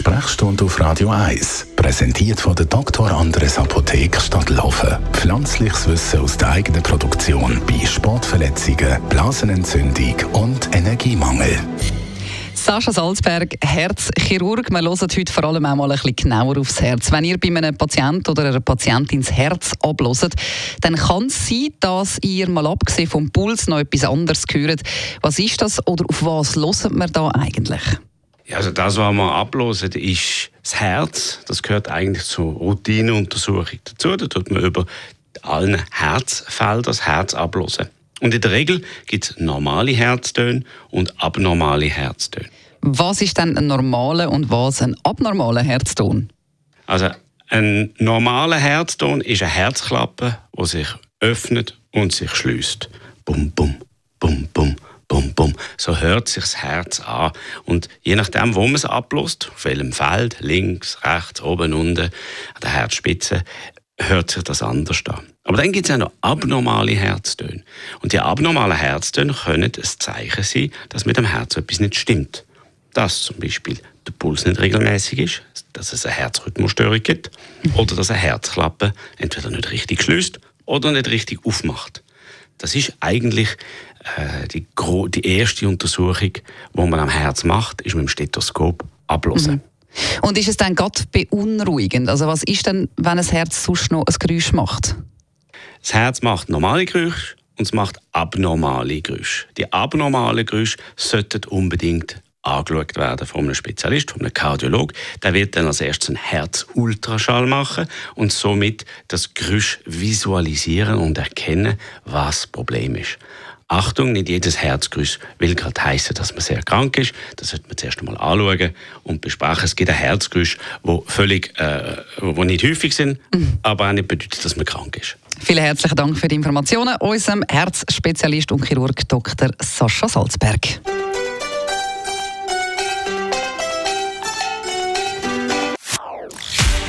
Sprechstunde auf Radio 1, präsentiert von der Dr. Andres Apotheke Stadtlaufen. Pflanzliches Wissen aus der eigenen Produktion bei Sportverletzungen, Blasenentzündung und Energiemangel. Sascha Salzberg, Herzchirurg. Wir hören heute vor allem auch mal ein bisschen genauer aufs Herz. Wenn ihr bei einem Patienten oder einer Patientin das Herz ablöst, dann kann es sein, dass ihr mal abgesehen vom Puls noch etwas anderes hört. Was ist das oder auf was hören wir da eigentlich? Also das, was wir ablösen, ist das Herz. Das gehört eigentlich zur Routineuntersuchung dazu. Da tut man über allen Herzfeldern das Herz ablösen. Und in der Regel gibt es normale Herztöne und abnormale Herztöne. Was ist denn ein normaler und was ein abnormaler Herzton? Also ein normaler Herzton ist eine Herzklappe, die sich öffnet und sich schließt. Bum, bum, bum, bum, bum, bum. So hört sich das Herz an. Und je nachdem, wo man es ablässt, auf welchem Feld, links, rechts, oben, unten, an der Herzspitze, hört sich das anders an. Aber dann gibt es auch noch abnormale Herztöne. Und die abnormalen Herztöne können ein Zeichen sein, dass mit dem Herz etwas nicht stimmt. Dass zum Beispiel der Puls nicht regelmäßig ist, dass es eine Herzrhythmusstörung gibt oder dass eine Herzklappe entweder nicht richtig schließt oder nicht richtig aufmacht. Das ist eigentlich äh, die, die, erste Untersuchung, die man am Herz macht, ist mit dem Stethoskop ablösen. Mhm. Und ist es dann gerade beunruhigend? Also was ist denn, wenn ein Herz sonst noch ein Geräusch macht? Das Herz macht normale Geräusche und es macht abnormale Geräusche. Die abnormalen Geräusche sollten unbedingt angeschaut werden von einem Spezialist, von einem Kardiolog. Der wird dann als erstes einen Herzultraschall machen und somit das Geräusch visualisieren und erkennen, was das Problem ist. Achtung, nicht jedes Herzgrüß will gerade heißen, dass man sehr krank ist. Das sollte man zuerst einmal anschauen und besprechen. Es gibt ein Herzgrüß, wo völlig, äh, wo nicht häufig sind, mhm. aber auch nicht bedeutet, dass man krank ist. Vielen herzlichen Dank für die Informationen. Unserem Herzspezialist und Chirurg Dr. Sascha Salzberg.